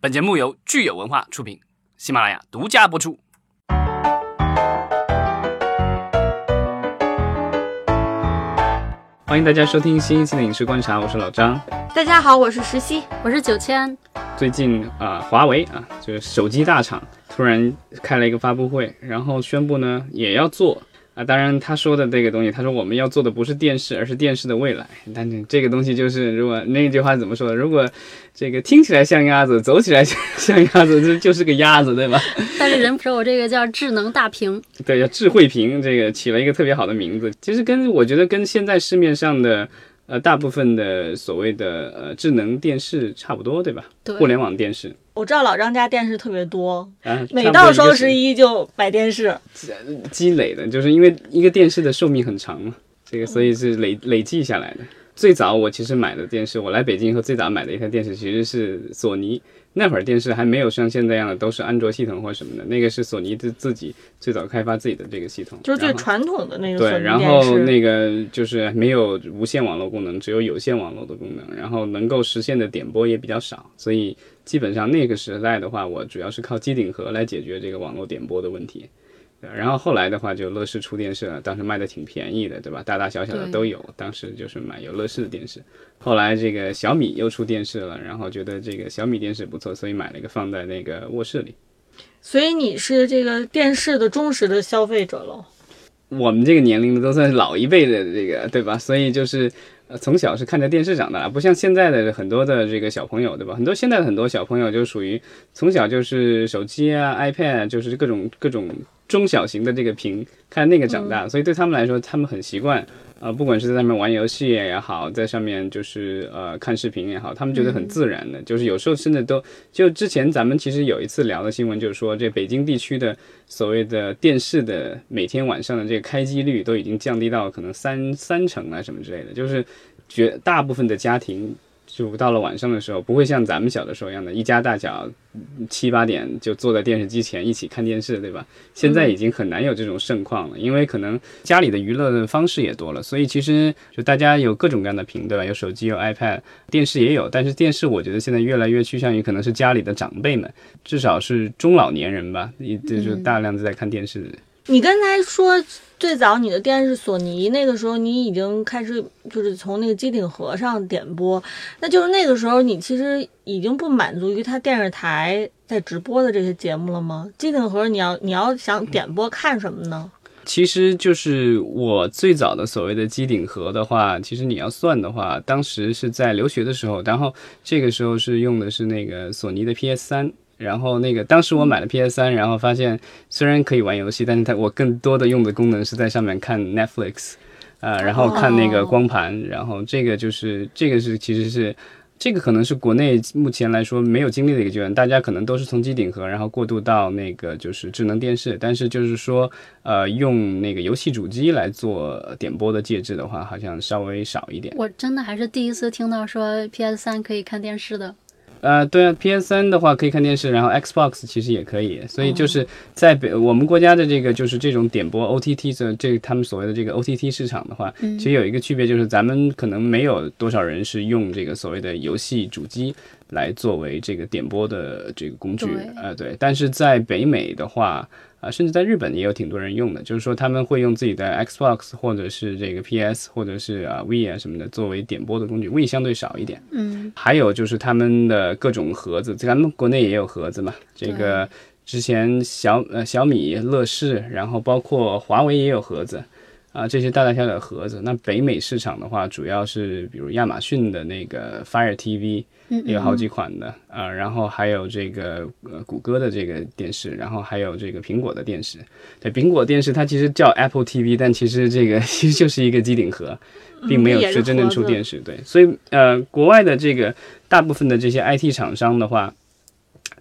本节目由聚友文化出品，喜马拉雅独家播出。欢迎大家收听新一期的影视观察，我是老张。大家好，我是石溪，我是九千。最近啊，华为啊，就是手机大厂突然开了一个发布会，然后宣布呢也要做。啊，当然他说的这个东西，他说我们要做的不是电视，而是电视的未来。但是这个东西就是，如果那句话怎么说的？如果这个听起来像鸭子，走起来 像鸭子，这就是个鸭子，对吧？但是人说我这个叫智能大屏，对，叫智慧屏，这个起了一个特别好的名字。其实跟我觉得跟现在市面上的呃大部分的所谓的呃智能电视差不多，对吧？对，互联网电视。我知道老张家电视特别多，每到双十一就买电视，积累的，就是因为一个电视的寿命很长嘛，这个所以是累累计下来的。最早我其实买的电视，我来北京以后最早买的一台电视其实是索尼。那会儿电视还没有像现在一样的都是安卓系统或什么的，那个是索尼自自己最早开发自己的这个系统，就是最传统的那个。对，然后那个就是没有无线网络功能，只有有线网络的功能，然后能够实现的点播也比较少，所以基本上那个时代的话，我主要是靠机顶盒来解决这个网络点播的问题。然后后来的话，就乐视出电视了，当时卖的挺便宜的，对吧？大大小小的都有，当时就是买有乐视的电视。后来这个小米又出电视了，然后觉得这个小米电视不错，所以买了一个放在那个卧室里。所以你是这个电视的忠实的消费者喽？我们这个年龄的都算是老一辈的这个，对吧？所以就是呃从小是看着电视长大，不像现在的很多的这个小朋友，对吧？很多现在的很多小朋友就属于从小就是手机啊、iPad，就是各种各种。中小型的这个屏，看那个长大，所以对他们来说，他们很习惯，呃，不管是在上面玩游戏也好，在上面就是呃看视频也好，他们觉得很自然的。就是有时候甚至都，就之前咱们其实有一次聊的新闻，就是说这北京地区的所谓的电视的每天晚上的这个开机率都已经降低到可能三三成啊什么之类的，就是绝大部分的家庭。就到了晚上的时候，不会像咱们小的时候一样的，一家大小七八点就坐在电视机前一起看电视，对吧？现在已经很难有这种盛况了，因为可能家里的娱乐的方式也多了，所以其实就大家有各种各样的屏，对吧？有手机，有 iPad，电视也有，但是电视我觉得现在越来越趋向于可能是家里的长辈们，至少是中老年人吧，也就是大量的在看电视。你刚才说最早你的电视索尼，那个时候你已经开始就是从那个机顶盒上点播，那就是那个时候你其实已经不满足于它电视台在直播的这些节目了吗？机顶盒你要你要想点播看什么呢？其实就是我最早的所谓的机顶盒的话，其实你要算的话，当时是在留学的时候，然后这个时候是用的是那个索尼的 PS 三。然后那个当时我买了 PS 三，然后发现虽然可以玩游戏，但是它我更多的用的功能是在上面看 Netflix，呃，然后看那个光盘，然后这个就是这个是其实是这个可能是国内目前来说没有经历的一个阶段，大家可能都是从机顶盒然后过渡到那个就是智能电视，但是就是说呃用那个游戏主机来做点播的介质的话，好像稍微少一点。我真的还是第一次听到说 PS 三可以看电视的。呃，对啊，PS 三的话可以看电视，然后 Xbox 其实也可以，所以就是在北我们国家的这个就是这种点播 OTT 的这他们所谓的这个 OTT 市场的话，其实有一个区别就是咱们可能没有多少人是用这个所谓的游戏主机来作为这个点播的这个工具，呃，对，但是在北美的话。啊，甚至在日本也有挺多人用的，就是说他们会用自己的 Xbox 或者是这个 PS 或者是啊 V 啊什么的作为点播的工具，V 相对少一点。嗯，还有就是他们的各种盒子，咱们国内也有盒子嘛。这个之前小呃小米、乐视，然后包括华为也有盒子。啊，这些大大小小的盒子。那北美市场的话，主要是比如亚马逊的那个 Fire TV，有好几款的啊，然后还有这个呃谷歌的这个电视，然后还有这个苹果的电视。对，苹果电视它其实叫 Apple TV，但其实这个 其实就是一个机顶盒，并没有是真正出电视。对，所以呃，国外的这个大部分的这些 IT 厂商的话。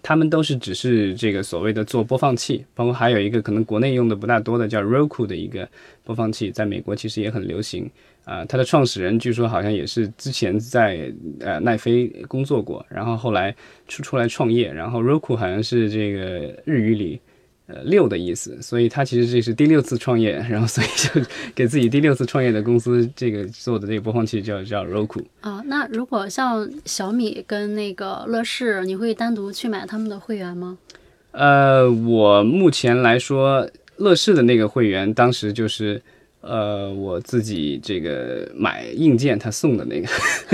他们都是只是这个所谓的做播放器，包括还有一个可能国内用的不大多的叫 Roku 的一个播放器，在美国其实也很流行啊。它的创始人据说好像也是之前在呃奈飞工作过，然后后来出出来创业，然后 Roku 好像是这个日语里呃六的意思，所以他其实这是第六次创业，然后所以就给自己第六次创业的公司这个做的这个播放器叫叫 Roku。啊，那如果像小米跟那个乐视，你会单独去买他们的会员吗？呃，我目前来说，乐视的那个会员当时就是呃我自己这个买硬件他送的那个，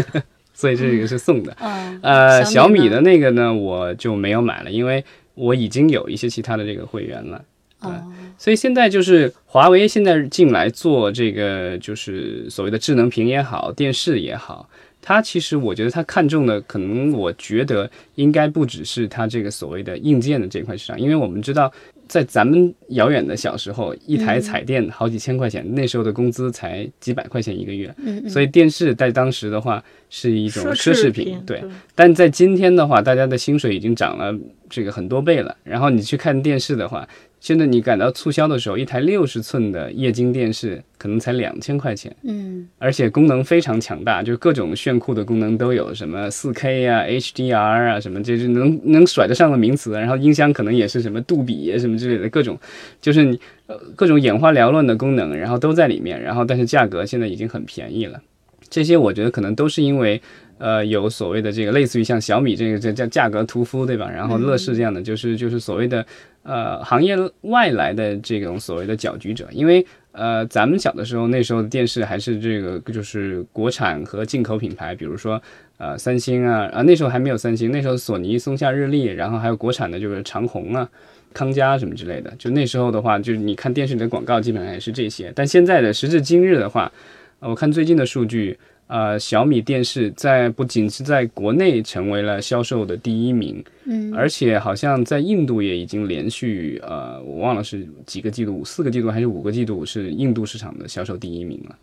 所以这个是送的。嗯，呃，小米呢的那个呢，我就没有买了，因为我已经有一些其他的这个会员了。对，所以现在就是华为现在进来做这个，就是所谓的智能屏也好，电视也好，它其实我觉得它看中的，可能我觉得应该不只是它这个所谓的硬件的这块市场，因为我们知道，在咱们遥远的小时候，一台彩电好几千块钱，那时候的工资才几百块钱一个月，所以电视在当时的话是一种奢侈侈品，对。但在今天的话，大家的薪水已经涨了这个很多倍了。然后你去看电视的话，现在你赶到促销的时候，一台六十寸的液晶电视可能才两千块钱，嗯而且功能非常强大，就各种炫酷的功能都有，什么四 K 啊、HDR 啊，什么这是能能甩得上的名词。然后音箱可能也是什么杜比啊什么之类的各种，就是你呃各种眼花缭乱的功能，然后都在里面。然后但是价格现在已经很便宜了。这些我觉得可能都是因为，呃，有所谓的这个类似于像小米这个这叫价格屠夫，对吧？然后乐视这样的，就是就是所谓的呃行业外来的这种所谓的搅局者，因为呃咱们小的时候那时候的电视还是这个就是国产和进口品牌，比如说呃三星啊啊那时候还没有三星，那时候索尼、松下、日立，然后还有国产的就是长虹啊。康佳什么之类的，就那时候的话，就是你看电视里的广告基本上也是这些。但现在的时至今日的话，呃我看最近的数据，呃，小米电视在不仅是在国内成为了销售的第一名，嗯，而且好像在印度也已经连续呃，我忘了是几个季度，四个季度还是五个季度是印度市场的销售第一名了。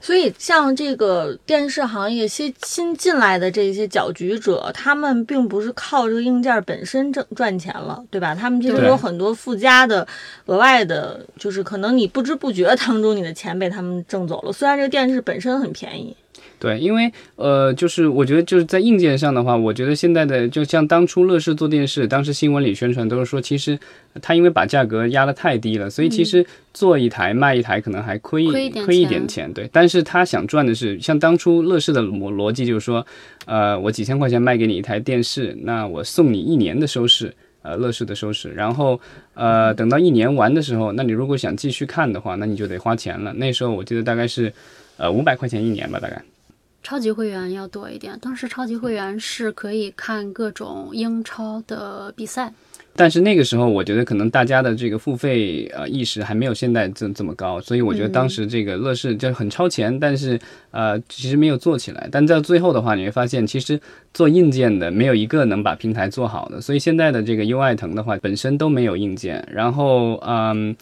所以，像这个电视行业新新进来的这些搅局者，他们并不是靠这个硬件本身挣赚钱了，对吧？他们其实有很多附加的、额外的，就是可能你不知不觉当中，你的钱被他们挣走了。虽然这个电视本身很便宜，对，因为呃，就是我觉得就是在硬件上的话，我觉得现在的就像当初乐视做电视，当时新闻里宣传都是说，其实它因为把价格压得太低了，所以其实做一台卖一台可能还亏亏一点亏一钱点钱，对。但是他想赚的是，像当初乐视的逻逻辑就是说，呃，我几千块钱卖给你一台电视，那我送你一年的收视。呃，乐视的收视，然后呃，等到一年完的时候，那你如果想继续看的话，那你就得花钱了。那时候我记得大概是，呃，五百块钱一年吧，大概。超级会员要多一点。当时超级会员是可以看各种英超的比赛，但是那个时候，我觉得可能大家的这个付费呃意识还没有现在这这么高，所以我觉得当时这个乐视就很超前，但是呃其实没有做起来。但在最后的话，你会发现其实做硬件的没有一个能把平台做好的，所以现在的这个优爱腾的话本身都没有硬件，然后嗯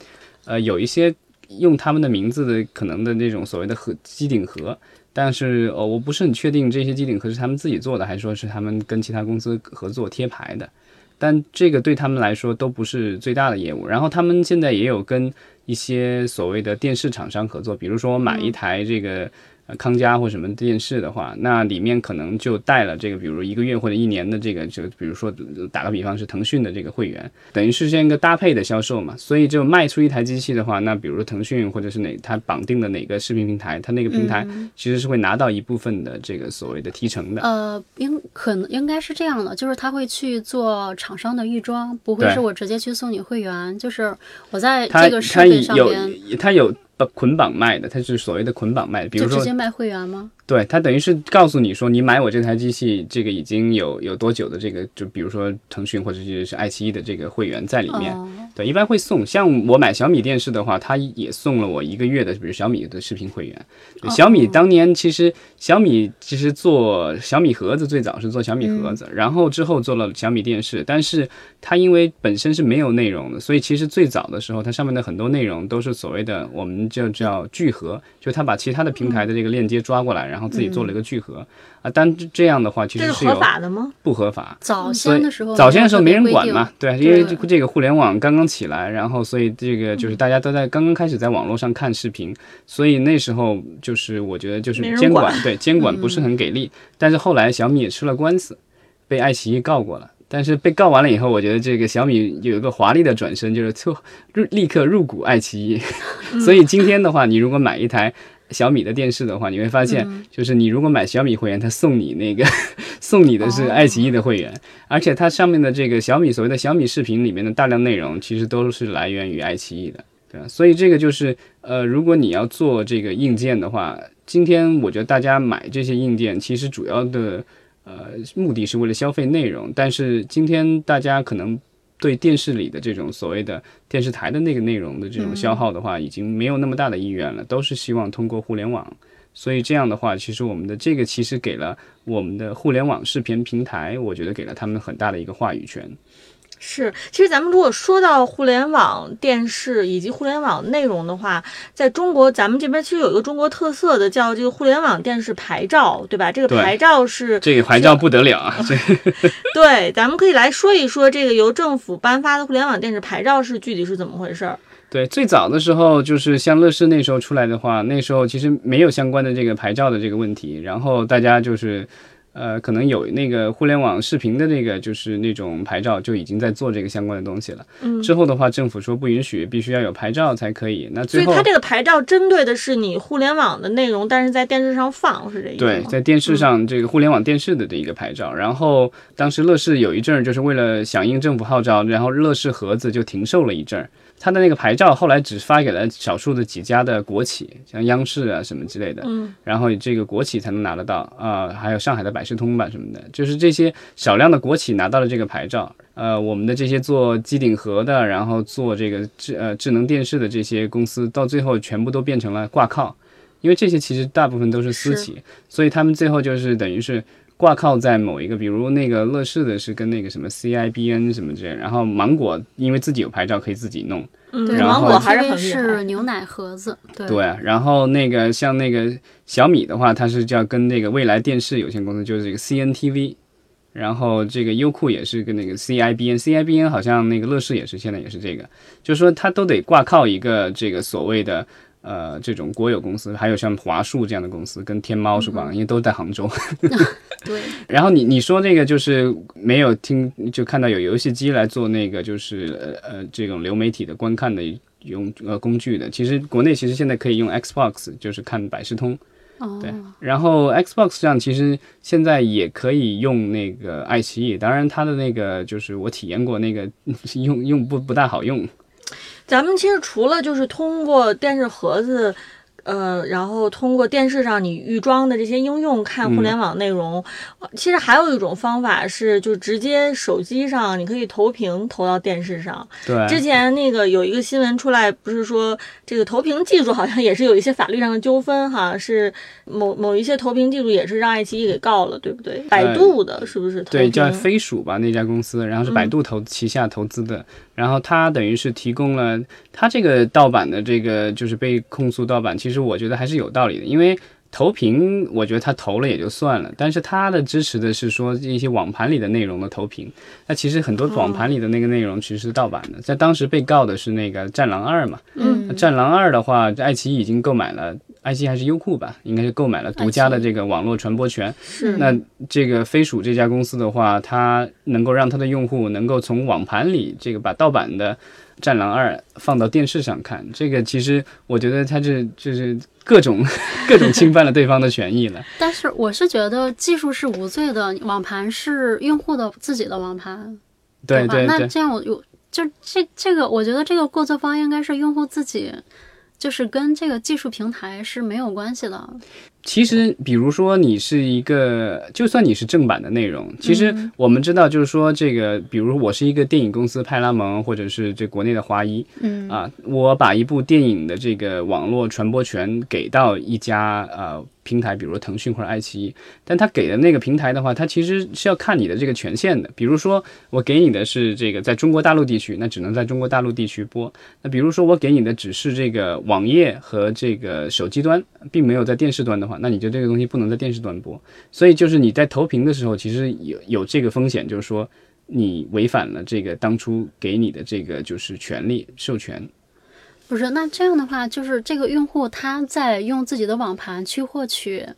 呃有一些用他们的名字的可能的那种所谓的盒机顶盒。但是呃，我不是很确定这些机顶盒是他们自己做的，还是说是他们跟其他公司合作贴牌的。但这个对他们来说都不是最大的业务。然后他们现在也有跟一些所谓的电视厂商合作，比如说我买一台这个呃康佳或什么电视的话，那里面可能就带了这个，比如一个月或者一年的这个，就比如说打个比方是腾讯的这个会员，等于是这样一个搭配的销售嘛。所以就卖出一台机器的话，那比如腾讯或者是哪它绑定的哪个视频平台，它那个平台其实是会拿到一部分的这个所谓的提成的。呃，应可能应该是这样的，就是他会去做厂商的预装，不会是我直接去送你会员，就是我在这个设它备上有边，它有捆绑卖的，它是所谓的捆绑卖的，比如说直接卖会员吗？对，它等于是告诉你说，你买我这台机器，这个已经有有多久的这个，就比如说腾讯或者是是爱奇艺的这个会员在里面。哦，对，一般会送。像我买小米电视的话，它也送了我一个月的，比如小米的视频会员。对小米当年其实小米其实做小米盒子最早是做小米盒子，然后之后做了小米电视，但是它因为本身是没有内容的，所以其实最早的时候，它上面的很多内容都是所谓的我们就叫聚合，就它把其他的平台的这个链接抓过来，然后自己做了一个聚合。啊，但这样的话其这是合实是有法的吗？不合法。早先的时候，早先的时候没人管嘛，对对，因为这这个互联网刚刚起来，然后所以这个就是大家都在刚刚开始在网络上看视频，所以那时候就是我觉得就是监管管对监管不是很给力，但是后来小米也吃了官司，被爱奇艺告过了，但是被告完了以后，我觉得这个小米有一个华丽的转身，就是就入立刻入股爱奇艺。所以今天的话，你如果买一台小米的电视的话，你会发现，就是你如果买小米会员，它送你那个 送你的是爱奇艺的会员，而且它上面的这个小米所谓的小米视频里面的大量内容，其实都是来源于爱奇艺的，对吧？所以这个就是呃，如果你要做这个硬件的话，今天我觉得大家买这些硬件，其实主要的。呃，目的是为了消费内容，但是今天大家可能对电视里的这种所谓的电视台的那个内容的这种消耗的话，已经没有那么大的意愿了，都是希望通过互联网。所以这样的话，其实我们的这个其实给了我们的互联网视频平台，我觉得给了他们很大的一个话语权。是，其实咱们如果说到互联网电视以及互联网内容的话，在中国，咱们这边其实有一个中国特色的叫这个互联网电视牌照，对吧？这个牌照是这个牌照不得了啊！对，咱们可以来说一说这个由政府颁发的互联网电视牌照是具体是怎么回事儿。对，最早的时候就是像乐视那时候出来的话，那时候其实没有相关的这个牌照的这个问题，然后大家就是。呃，可能有那个互联网视频的那个，就是那种牌照就已经在做这个相关的东西了。嗯，之后的话，政府说不允许，必须要有牌照才可以。那最后，所以它这个牌照针对的是你互联网的内容，但是在电视上放是这意思对，在电视上这个互联网电视的的一个牌照。然后当时乐视有一阵儿就是为了响应政府号召，然后乐视盒子就停售了一阵儿。它的那个牌照后来只发给了少数的几家的国企，像央视啊什么之类的，嗯，然后这个国企才能拿得到啊，还有上海的百视通吧什么的，就是这些少量的国企拿到了这个牌照，呃，我们的这些做机顶盒的，然后做这个智呃智能电视的这些公司，到最后全部都变成了挂靠，因为这些其实大部分都是私企，所以他们最后就是等于是。挂靠在某一个，比如那个乐视的是跟那个什么 CIBN 什么之类，然后芒果因为自己有牌照可以自己弄，对，芒果还是很是牛奶盒子，对，对，然后那个像那个小米的话，它是叫跟那个未来电视有限公司，就是这个 CNTV，然后这个优酷也是跟那个 CIBN，CIBN 好像那个乐视也是现在也是这个，就是说它都得挂靠一个这个所谓的。呃，这种国有公司，还有像华数这样的公司，跟天猫是吧？因为都在杭州。对。然后你你说那个就是没有听，就看到有游戏机来做那个，就是呃呃这种流媒体的观看的用呃工具的。其实国内其实现在可以用 Xbox，就是看百视通。哦。对。然后 Xbox 上其实现在也可以用那个爱奇艺，当然它的那个就是我体验过那个 用用不不大好用。咱们其实除了就是通过电视盒子。呃，然后通过电视上你预装的这些应用看互联网内容，其实还有一种方法是，就直接手机上你可以投屏投到电视上。对，之前那个有一个新闻出来，不是说这个投屏技术好像也是有一些法律上的纠纷哈，是某某一些投屏技术也是让爱奇艺给告了，对不对？百度的是不是？对，叫飞鼠吧那家公司，然后是百度投旗下投资的，然后它等于是提供了它这个盗版的这个就是被控诉盗版，其实。其实我觉得还是有道理的，因为投屏，我觉得他投了也就算了，但是他的支持的是说一些网盘里的内容的投屏，那其实很多网盘里的那个内容其实是盗版的，在当时被告的是那个《战狼二》嘛，嗯，《战狼二》的话，爱奇艺已经购买了，爱奇艺还是优酷吧，应该是购买了独家的这个网络传播权，是，那这个飞鼠这家公司的话，它能够让它的用户能够从网盘里这个把盗版的。《战狼二》放到电视上看，这个其实我觉得它这就是各种各种侵犯了对方的权益了。但是我是觉得技术是无罪的，网盘是用户的自己的网盘，对对对。那这样我有就这这个，我觉得这个过错方应该是用户自己，就是跟这个技术平台是没有关系的。其实，比如说你是一个，就算你是正版的内容，其实我们知道，就是说这个，比如我是一个电影公司派拉蒙，或者是这国内的华谊，嗯啊，我把一部电影的这个网络传播权给到一家呃平台，比如腾讯或者爱奇艺，但他给的那个平台的话，它其实是要看你的这个权限的。比如说我给你的是这个在中国大陆地区，那只能在中国大陆地区播。那比如说我给你的只是这个网页和这个手机端，并没有在电视端的话。那你就这个东西不能在电视端播，所以就是你在投屏的时候，其实有有这个风险，就是说你违反了这个当初给你的这个就是权利授权。不是，那这样的话，就是这个用户他在用自己的网盘去获取《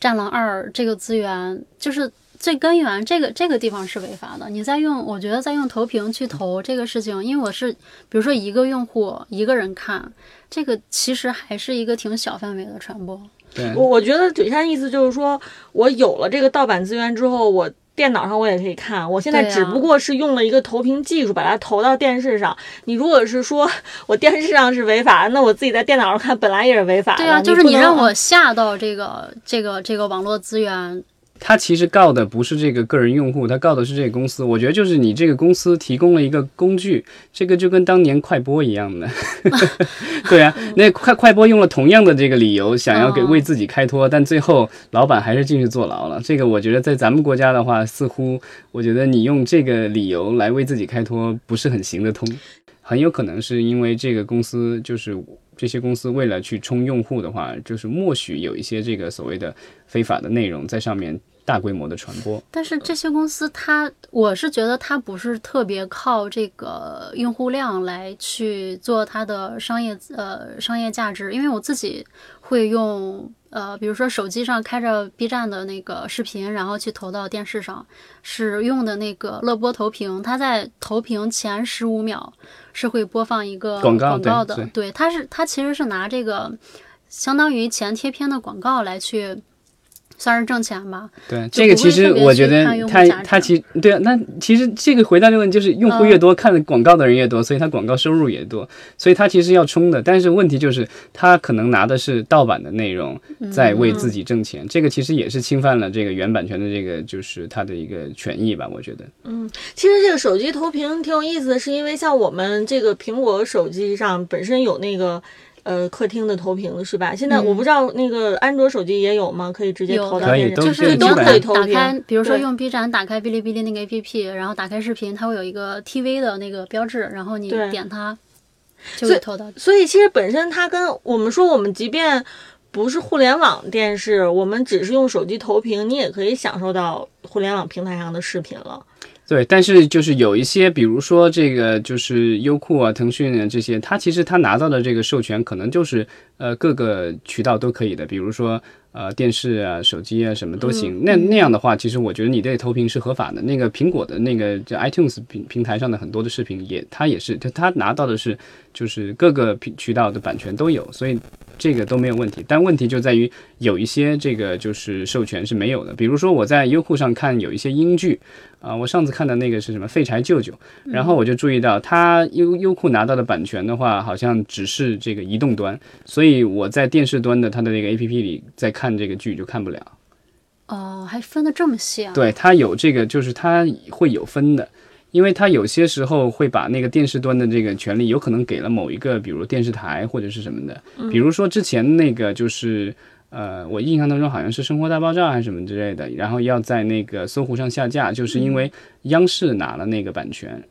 战狼二》这个资源，就是最根源这个这个地方是违法的。你在用，我觉得在用投屏去投这个事情，因为我是比如说一个用户一个人看，这个其实还是一个挺小范围的传播。对，我我觉得嘴山意思就是说，我有了这个盗版资源之后，我电脑上我也可以看。我现在只不过是用了一个投屏技术，把它投到电视上。你如果是说我电视上是违法，那我自己在电脑上看本来也是违法的。对啊，就是你让我下到这个这个这个网络资源，他其实告的不是这个个人用户，他告的是这个公司。我觉得就是你这个公司提供了一个工具，这个就跟当年快播一样的。对啊，那快快播用了同样的这个理由，想要给哦为自己开脱，但最后老板还是进去坐牢了。这个我觉得在咱们国家的话，似乎我觉得你用这个理由来为自己开脱不是很行得通。很有可能是因为这个公司就是这些公司为了去冲用户的话，就是默许有一些这个所谓的非法的内容在上面大规模的传播。但是这些公司它，我是觉得它不是特别靠这个用户量来去做它的商业呃商业价值，因为我自己会用呃，比如说手机上开着 B 站的那个视频，然后去投到电视上，使用的那个乐播投屏，它在投屏前十五秒是会播放一个广告告的，对，它是它其实是拿这个相当于前贴片的广告来去。算是挣钱吧，对，这个其实我觉得去看用户它它其对啊，那其实这个回答这个问题就是用户越多，看的广告的人越多，所以它广告收入也多，所以它其实要冲的。但是问题就是，它可能拿的是盗版的内容，在为自己挣钱，这个其实也是侵犯了这个原版权的这个就是它的一个权益吧，我觉得。嗯其实这个手机投屏挺有意思的，是因为像我们这个苹果手机上本身有那个。呃，客厅的投屏是吧？现在我不知道那个安卓手机也有吗？可以直接投到电视，可以都就是都可以投屏。打开，比如说用 B 站打开哔哩哔哩那个 APP，然后打开视频，它会有一个 TV 的那个标志，然后你点它就会投到。所以其实本身它跟我们说，我们即便不是互联网电视，我们只是用手机投屏，你也可以享受到互联网平台上的视频了。对，但是就是有一些，比如说这个就是优酷啊、腾讯啊这些，它其实它拿到的这个授权可能就是呃各个渠道都可以的，比如说呃电视啊、手机啊什么都行。那那样的话，其实我觉得你这投屏是合法的。那个苹果的那个就 iTunes 平平台上的很多的视频也，它也是，就它拿到的是就是各个平渠道的版权都有，所以这个都没有问题。但问题就在于有一些这个就是授权是没有的，比如说我在优酷上看有一些英剧。啊，我上次看的那个是什么《废柴舅舅》，然后我就注意到，它优优酷拿到的版权的话，好像只是这个移动端，所以我在电视端的它的那个 APP 里在看这个剧就看不了。哦，还分的这么细啊？对，它有这个，就是它会有分的，因为他有些时候会把那个电视端的这个权利，有可能给了某一个，比如电视台或者是什么的，比如说之前那个就是。呃，我印象当中好像是《生活大爆炸》还是什么之类的，然后要在那个搜狐上下架，就是因为央视拿了那个版权，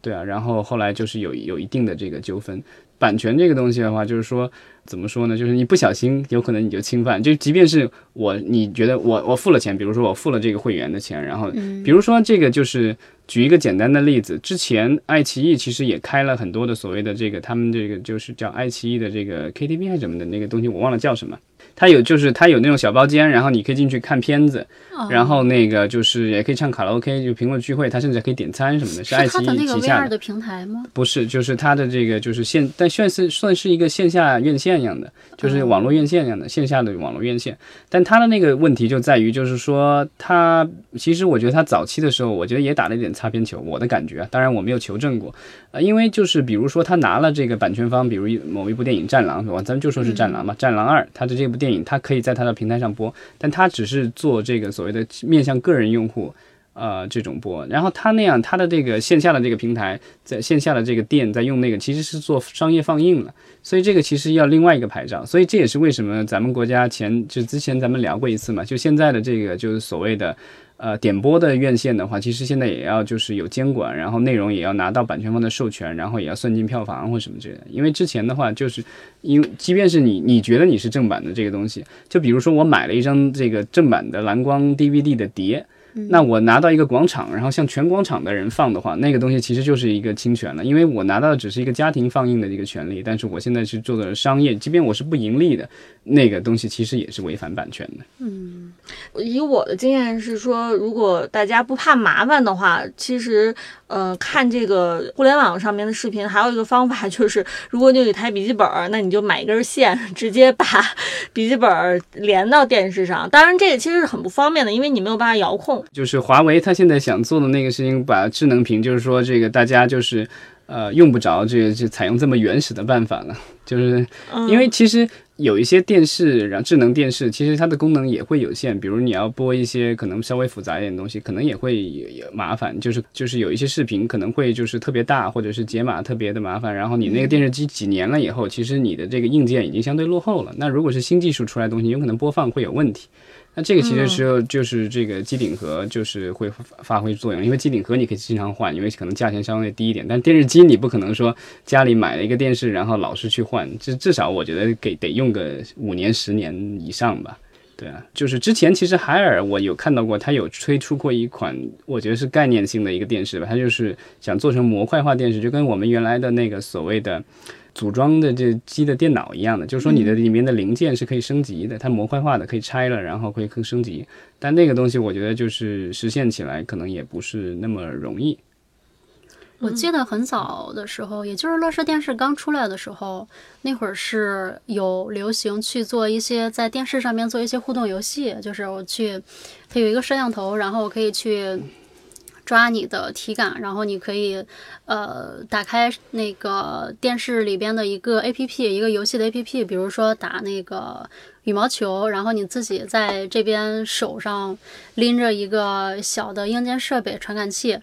对啊，然后后来就是有有一定的这个纠纷。版权这个东西的话，就是说怎么说呢？就是你不小心，有可能你就侵犯。就即便是我，你觉得我我付了钱，比如说我付了这个会员的钱，然后比如说这个就是举一个简单的例子，之前爱奇艺其实也开了很多的所谓的这个他们这个就是叫爱奇艺的这个 KTV 还是什么的那个东西，我忘了叫什么。它有就是它有那种小包间，然后你可以进去看片子，然后那个就是也可以唱卡拉 OK，就评论聚会，它甚至可以点餐什么的，是爱奇是它的那个艺旗下 VR 的平台吗？不是，就是它的这个就是线，但算是算是一个线下院线一样的，就是网络院线一样的、线下的网络院线。但它的那个问题就在于，就是说它其实我觉得它早期的时候，我觉得也打了一点擦边球，我的感觉啊，当然我没有求证过，呃，因为就是比如说他拿了这个版权方，比如某一部电影《战狼》是吧？咱们就说是《战狼》吧，战狼二》，他的这部电影它可以在它的平台上播，但它只是做这个所谓的面向个人用户。呃，这种播，然后它那样，它的这个线下的这个平台，在线下的这个店在用那个，其实是做商业放映了，所以这个其实要另外一个牌照，所以这也是为什么咱们国家前就之前咱们聊过一次嘛，就现在的这个就是所谓的呃点播的院线的话，其实现在也要就是有监管，然后内容也要拿到版权方的授权，然后也要算进票房或什么之类的，因为之前的话就是因为即便是你你觉得你是正版的这个东西，就比如说我买了一张这个正版的蓝光 DVD 的碟。那我拿到一个广场，然后向全广场的人放的话，那个东西其实就是一个侵权了，因为我拿到的只是一个家庭放映的一个权利，但是我现在是做的商业，即便我是不盈利的，那个东西其实也是违反版权的。嗯以我的经验是说，如果大家不怕麻烦的话，其实呃看这个互联网上面的视频，还有一个方法就是，如果你有一台笔记本儿，那你就买一根线，直接把笔记本儿连到电视上。当然，这个其实是很不方便的，因为你没有办法遥控。就是华为它现在想做的那个事情，把智能屏，就是说这个大家就是呃用不着这个就采用这么原始的办法了，就是嗯、因为其实有一些电视，然后智能电视，其实它的功能也会有限，比如你要播一些可能稍微复杂一点的东西，可能也会有有麻烦，就是就是有一些视频可能会就是特别大，或者是解码特别的麻烦，然后你那个电视机几年了以后，其实你的这个硬件已经相对落后了，那如果是新技术出来的东西，有可能播放会有问题。那这个其实时候就是这个机顶盒就是会发发挥作用，因为机顶盒你可以经常换，因为可能价钱相对低一点。但电视机你不可能说家里买了一个电视，然后老是去换，至至少我觉得给得用个五年十年以上吧。对啊，就是之前其实海尔我有看到过，它有推出过一款，我觉得是概念性的一个电视吧，它就是想做成模块化电视，就跟我们原来的那个所谓的。组装的这机的电脑一样的，就是说你的里面的零件是可以升级的，它模块化的可以拆了，然后可以更升级。但那个东西我觉得就是实现起来可能也不是那么容易。我记得很早的时候，也就是乐视电视刚出来的时候，那会儿是有流行去做一些在电视上面做一些互动游戏，就是我去，它有一个摄像头，然后我可以去抓你的体感，然后你可以呃打开那个电视里边的一个 A P P，一个游戏的 A P P，比如说打那个羽毛球，然后你自己在这边手上拎着一个小的硬件设备传感器，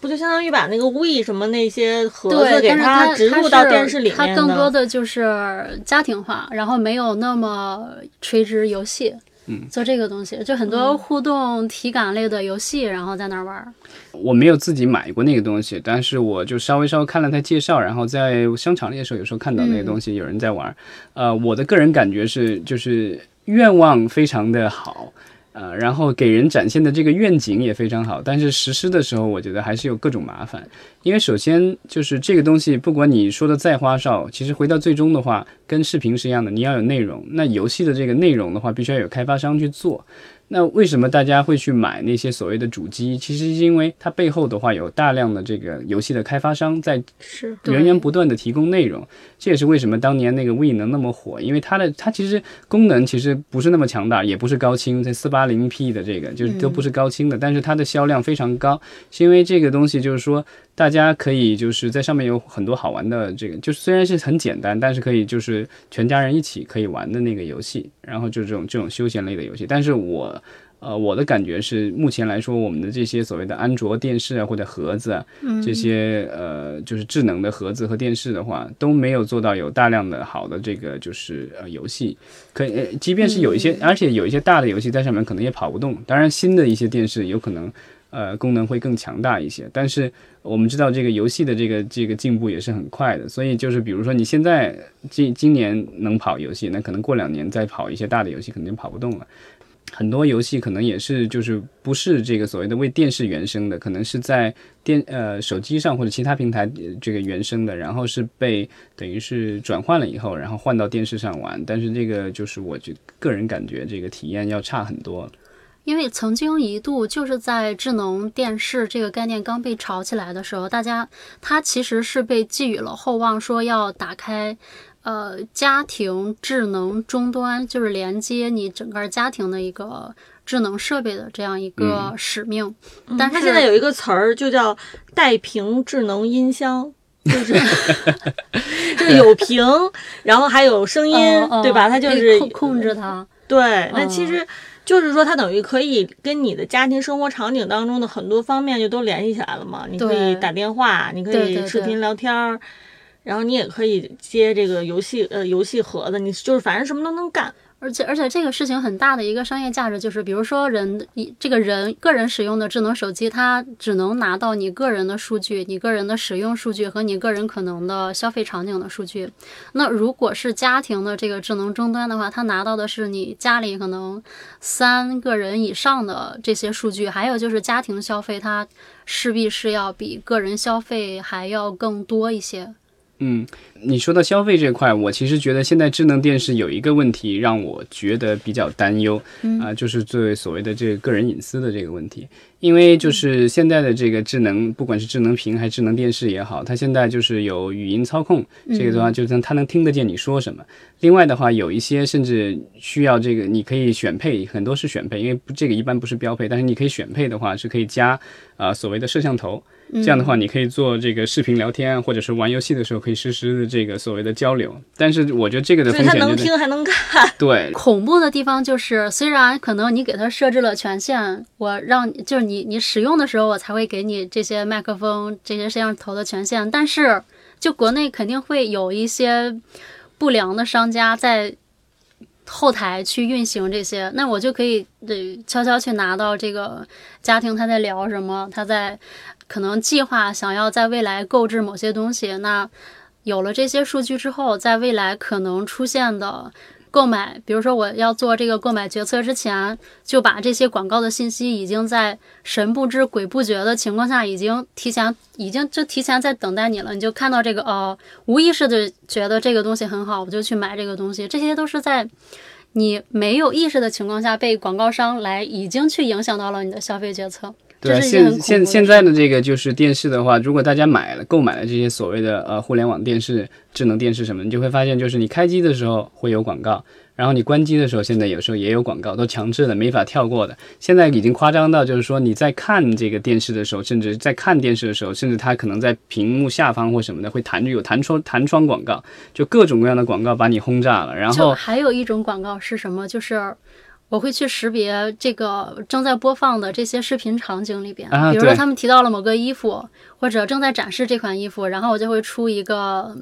不就相当于把那个 We 什么那些盒子对，给它植入到电视里面它更多的就是家庭化，然后没有那么垂直游戏。嗯，做这个东西就很多互动体感类的游戏，然后在那儿玩。我没有自己买过那个东西，但是我就稍微稍微看了他介绍，然后在商场里的时候，有时候看到那个东西有人在玩。呃，我的个人感觉是，就是愿望非常的好。呃，然后给人展现的这个愿景也非常好，但是实施的时候，我觉得还是有各种麻烦。因为首先就是这个东西，不管你说的再花哨，其实回到最终的话，跟视频是一样的，你要有内容。那游戏的这个内容的话，必须要有开发商去做。那为什么大家会去买那些所谓的主机？其实是因为它背后的话有大量的这个游戏的开发商在源源不断的提供内容，这也是为什么当年那个 We 能那么火，因为它的它其实功能其实不是那么强大，也不是高清，在四八零 P 的这个就是都不是高清的，但是它的销量非常高，是因为这个东西就是说大家可以就是在上面有很多好玩的这个，就是虽然是很简单，但是可以就是全家人一起可以玩的那个游戏，然后就这种这种休闲类的游戏，但是我。呃，我的感觉是，目前来说，我们的这些所谓的安卓电视啊，或者盒子啊，这些呃，就是智能的盒子和电视的话，都没有做到有大量的好的这个就是呃游戏，可以，呃即便是有一些，而且有一些大的游戏在上面可能也跑不动。当然，新的一些电视有可能呃功能会更强大一些，但是我们知道这个游戏的这个这个进步也是很快的，所以就是比如说你现在今今年能跑游戏，那可能过两年再跑一些大的游戏，肯定跑不动了。很多游戏可能也是就是不是这个所谓的为电视原生的，可能是在电呃手机上或者其他平台这个原生的，然后是被等于是转换了以后，然后换到电视上玩。但是这个就是我觉个人感觉这个体验要差很多。因为曾经一度就是在智能电视这个概念刚被炒起来的时候，大家它其实是被寄予了厚望，说要打开。呃，家庭智能终端就是连接你整个家庭的一个智能设备的这样一个使命。但是它现在有一个词儿就叫带屏智能音箱，就是 就是有屏，然后还有声音，对吧？它就是控控制它。对，那嗯其实就是说，它等于可以跟你的家庭生活场景当中的很多方面就都联系起来了嘛。你可以打电话，你可以视频聊天儿，然后你也可以接这个游戏呃游戏盒子，你就是反正什么都能干。而且而且这个事情很大的一个商业价值就是，比如说人一这个人个人使用的智能手机，它只能拿到你个人的数据、你个人的使用数据和你个人可能的消费场景的数据。那如果是家庭的这个智能终端的话，它拿到的是你家里可能三个人以上的这些数据，还有就是家庭消费，它势必是要比个人消费还要更多一些。嗯，你说到消费这块，我其实觉得现在智能电视有一个问题让我觉得比较担忧，啊、就是作为所谓的这个个人隐私的这个问题。因为就是现在的这个智能，不管是智能屏还是智能电视也好，它现在就是有语音操控，这个的话就是它能听得见你说什么。另外的话，有一些甚至需要这个，你可以选配，很多是选配，因为这个一般不是标配，但是你可以选配的话是可以加啊、所谓的摄像头。这样的话，你可以做这个视频聊天，或者是玩游戏的时候可以实时的这个所谓的交流。但是我觉得这个的风险就在听还能看。对恐怖的地方就是，虽然可能你给它设置了权限，我让就是你你使用的时候，我才会给你这些麦克风、这些摄像头的权限，但是就国内肯定会有一些不良的商家在后台去运行这些，那我就可以得悄悄去拿到这个家庭他在聊什么，他在可能计划想要在未来购置某些东西，那有了这些数据之后，在未来可能出现的购买，比如说我要做这个购买决策之前，就把这些广告的信息已经在神不知鬼不觉的情况下，已经提前已经就提前在等待你了，你就看到这个哦，无意识的觉得这个东西很好，我就去买这个东西，这些都是在。你没有意识的情况下，被广告商来已经去影响到了你的消费决策，对现现现在的这个就是电视的话，如果大家买了购买了这些所谓的呃互联网电视、智能电视什么，你就会发现，就是你开机的时候会有广告，然后你关机的时候，现在有时候也有广告，都强制的，没法跳过的。现在已经夸张到，就是说你在看这个电视的时候，甚至在看电视的时候，甚至它可能在屏幕下方或什么的会弹有弹窗弹窗广告，就各种各样的广告把你轰炸了。然后还有一种广告是什么？就是我会去识别这个正在播放的这些视频场景里边，啊比如说他们提到了某个衣服，或者正在展示这款衣服，然后我就会出一个。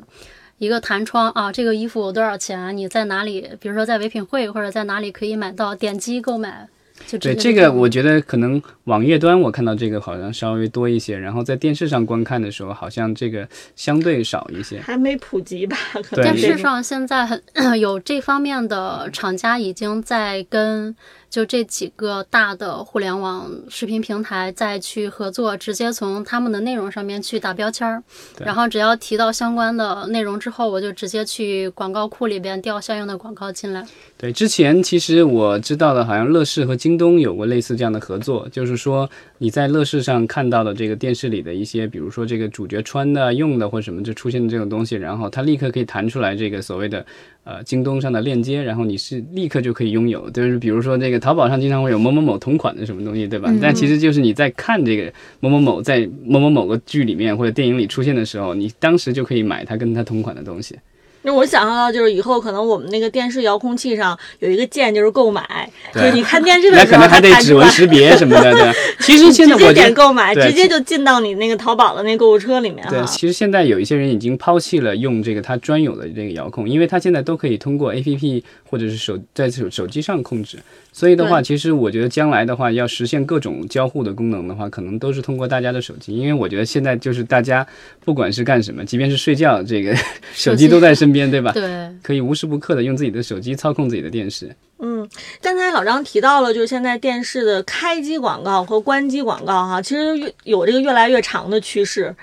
一个弹窗啊，这个衣服多少钱？你在哪里？比如说在唯品会或者在哪里可以买到？点击购买，就对这个，我觉得可能网页端我看到这个好像稍微多一些，然后在电视上观看的时候，好像这个相对少一些。还没普及吧？可能电视上现在很 有这方面的厂家已经在跟就这几个大的互联网视频平台再去合作，直接从他们的内容上面去打标签儿，然后只要提到相关的内容之后，我就直接去广告库里边调相应的广告进来。对，之前其实我知道的，好像乐视和京东有过类似这样的合作，就是说你在乐视上看到的这个电视里的一些，比如说这个主角穿的、用的或什么，就出现的这种东西，然后它立刻可以弹出来这个所谓的呃京东上的链接，然后你是立刻就可以拥有。就是比如说那个淘宝上经常会有某某某同款的什么东西，对吧？但其实就是你在看这个某某某在某某某个剧里面或者电影里出现的时候，你当时就可以买它跟它同款的东西。那我想象到就是以后可能我们那个电视遥控器上有一个键就是购买，就是你看电视的时候那可能还得指纹识别什么的，对。其实现在直接我点购买，直接就进到你那个淘宝的那购物车里面对，其实现在有一些人已经抛弃了用这个它专有的这个遥控，因为它现在都可以通过 A P P 或者是手在手手机上控制。所以的话，其实我觉得将来的话，要实现各种交互的功能的话，可能都是通过大家的手机，因为我觉得现在就是大家不管是干什么，即便是睡觉，这个 手机都在身边，对吧？对，可以无时不刻的用自己的手机操控自己的电视。嗯，刚才老张提到了，就是现在电视的开机广告和关机广告哈，其实越有这个越来越长的趋势。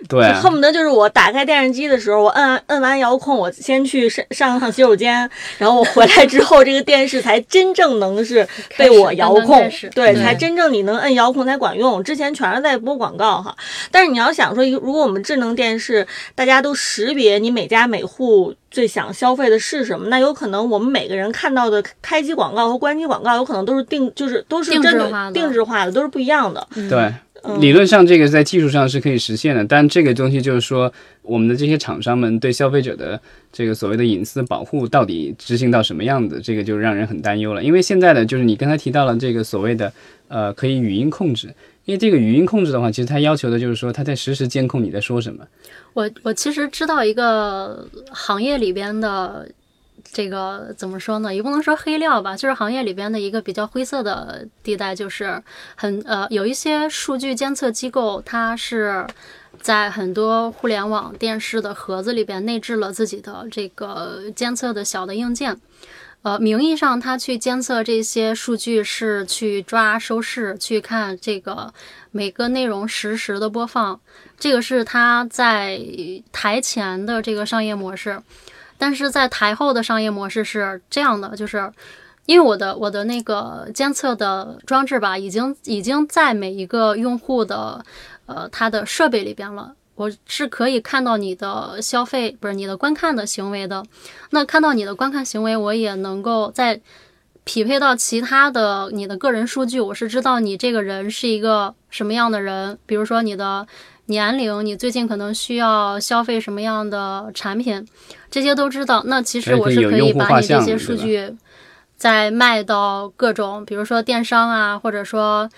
对啊，恨不得就是我打开电视机的时候，我摁摁完遥控，我先去上上趟洗手间，然后我回来之后，这个电视才真正能是被我遥控，对，才真正你能摁遥控才管用。之前全是在播广告哈。但是你要想说，如果我们智能电视大家都识别你每家每户最想消费的是什么，那有可能我们每个人看到的开机广告和关机广告，有可能都是定就是都是定真的制化的定制化的，都是不一样的。对，嗯理论上这个在技术上是可以实现的，但这个东西就是说，我们的这些厂商们对消费者的这个所谓的隐私保护到底执行到什么样子，这个就让人很担忧了。因为现在的就是你刚才提到了这个所谓的呃可以语音控制，因为这个语音控制的话，其实它要求的就是说它在实时监控你在说什么。我我其实知道一个行业里边的这个怎么说呢？也不能说黑料吧，就是行业里边的一个比较灰色的地带，就是很呃有一些数据监测机构，它是在很多互联网电视的盒子里边内置了自己的这个监测的小的硬件。呃，名义上它去监测这些数据是去抓收视，去看这个每个内容实时的播放，这个是它在台前的这个商业模式。但是在台后的商业模式是这样的，就是因为我的我的那个监测的装置吧，已经已经在每一个用户的呃他的设备里边了。我是可以看到你的消费，不是你的观看的行为的。那看到你的观看行为，我也能够在匹配到其他的你的个人数据。我是知道你这个人是一个什么样的人，比如说你的年龄，你最近可能需要消费什么样的产品，这些都知道。那其实我是可以把你这些数据再卖到各种，比如说电商啊，或者说。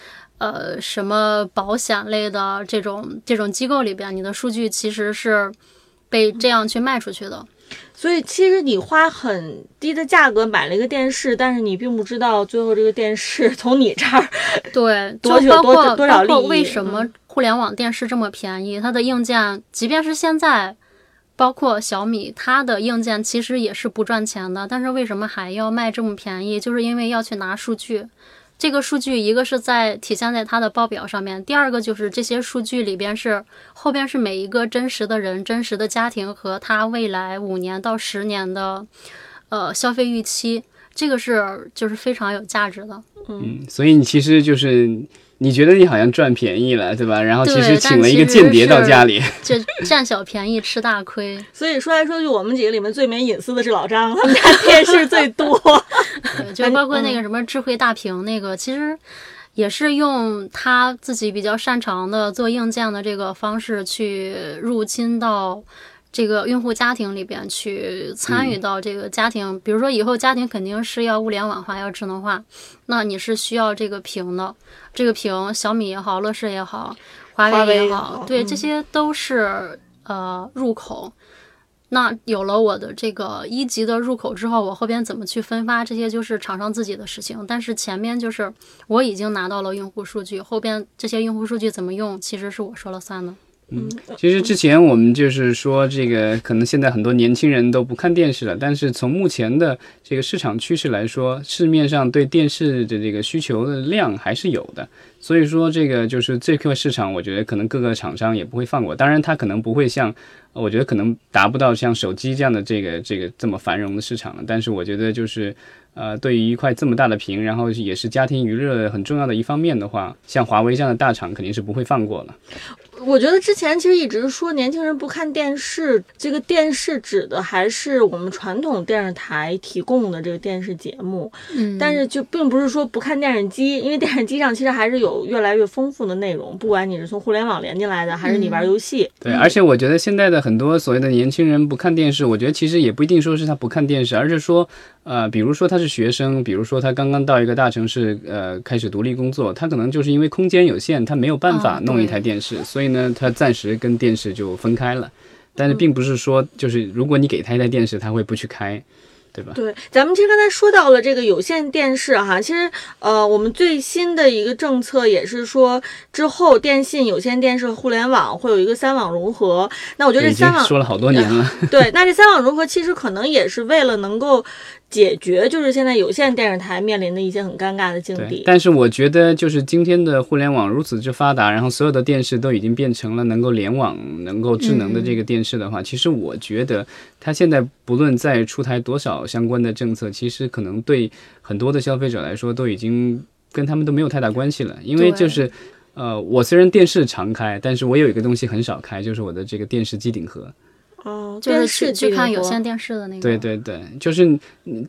呃，什么保险类的这种这种机构里边，你的数据其实是被这样去卖出去的。所以，其实你花很低的价格买了一个电视，但是你并不知道最后这个电视 从你这儿对 多包括多少利益。为什么互联网电视这么便宜？它的硬件，即便是现在，包括小米，它的硬件其实也是不赚钱的。但是为什么还要卖这么便宜？就是因为要去拿数据。这个数据，一个是在体现在它的报表上面，第二个就是这些数据里边是后边是每一个真实的人、真实的家庭和他未来五年到十年的，呃，消费预期，这个是就是非常有价值的。嗯，所以你其实就是。你觉得你好像赚便宜了，对吧？然后其实请了一个间谍到家里，就占小便宜吃大亏。所以说来说去，我们几个里面最没隐私的是老张，他们家电视最多。就包括那个什么智慧大屏，那个其实也是用他自己比较擅长的做硬件的这个方式去入侵到。这个用户家庭里边去参与到这个家庭，比如说以后家庭肯定是要物联网化、要智能化，那你是需要这个屏的。这个屏，小米也好，乐视也好，华为也好，对，这些都是呃入口。那有了我的这个一级的入口之后，我后边怎么去分发，这些就是厂商自己的事情。但是前面就是我已经拿到了用户数据，后边这些用户数据怎么用，其实是我说了算的。嗯，其实之前我们就是说，这个可能现在很多年轻人都不看电视了。但是从目前的这个市场趋势来说，市面上对电视的这个需求的量还是有的。所以说，这个就是这块市场，我觉得可能各个厂商也不会放过。当然，它可能不会像，我觉得可能达不到像手机这样的这个这个这么繁荣的市场了。但是，我觉得就是，呃，对于一块这么大的屏，然后也是家庭娱乐很重要的一方面的话，像华为这样的大厂肯定是不会放过了。我觉得之前其实一直说年轻人不看电视，这个电视指的还是我们传统电视台提供的这个电视节目。嗯，但是就并不是说不看电视机，因为电视机上其实还是有越来越丰富的内容，不管你是从互联网连进来的，还是你玩游戏。对，而且我觉得现在的很多所谓的年轻人不看电视，我觉得其实也不一定说是他不看电视，而是说，呃，比如说他是学生，比如说他刚刚到一个大城市，呃，开始独立工作，他可能就是因为空间有限，他没有办法弄一台电视，所以。呢，他暂时跟电视就分开了，但是并不是说就是如果你给他一台电视，他会不去开，对吧？对，咱们其实刚才说到了这个有线电视哈，其实呃，我们最新的一个政策也是说之后电信、有线电视、互联网会有一个三网融合。那我觉得这三网说了好多年了，对，那这三网融合其实可能也是为了能够。解决就是现在有线电视台面临的一些很尴尬的境地。但是我觉得，就是今天的互联网如此之发达，然后所有的电视都已经变成了能够联网、能够智能的这个电视的话，其实我觉得它现在不论再出台多少相关的政策，其实可能对很多的消费者来说都已经跟他们都没有太大关系了。因为就是，呃，我虽然电视常开，但是我有一个东西很少开，就是我的这个电视机顶盒。哦，就是去去看有线电视的那个。对对对，就是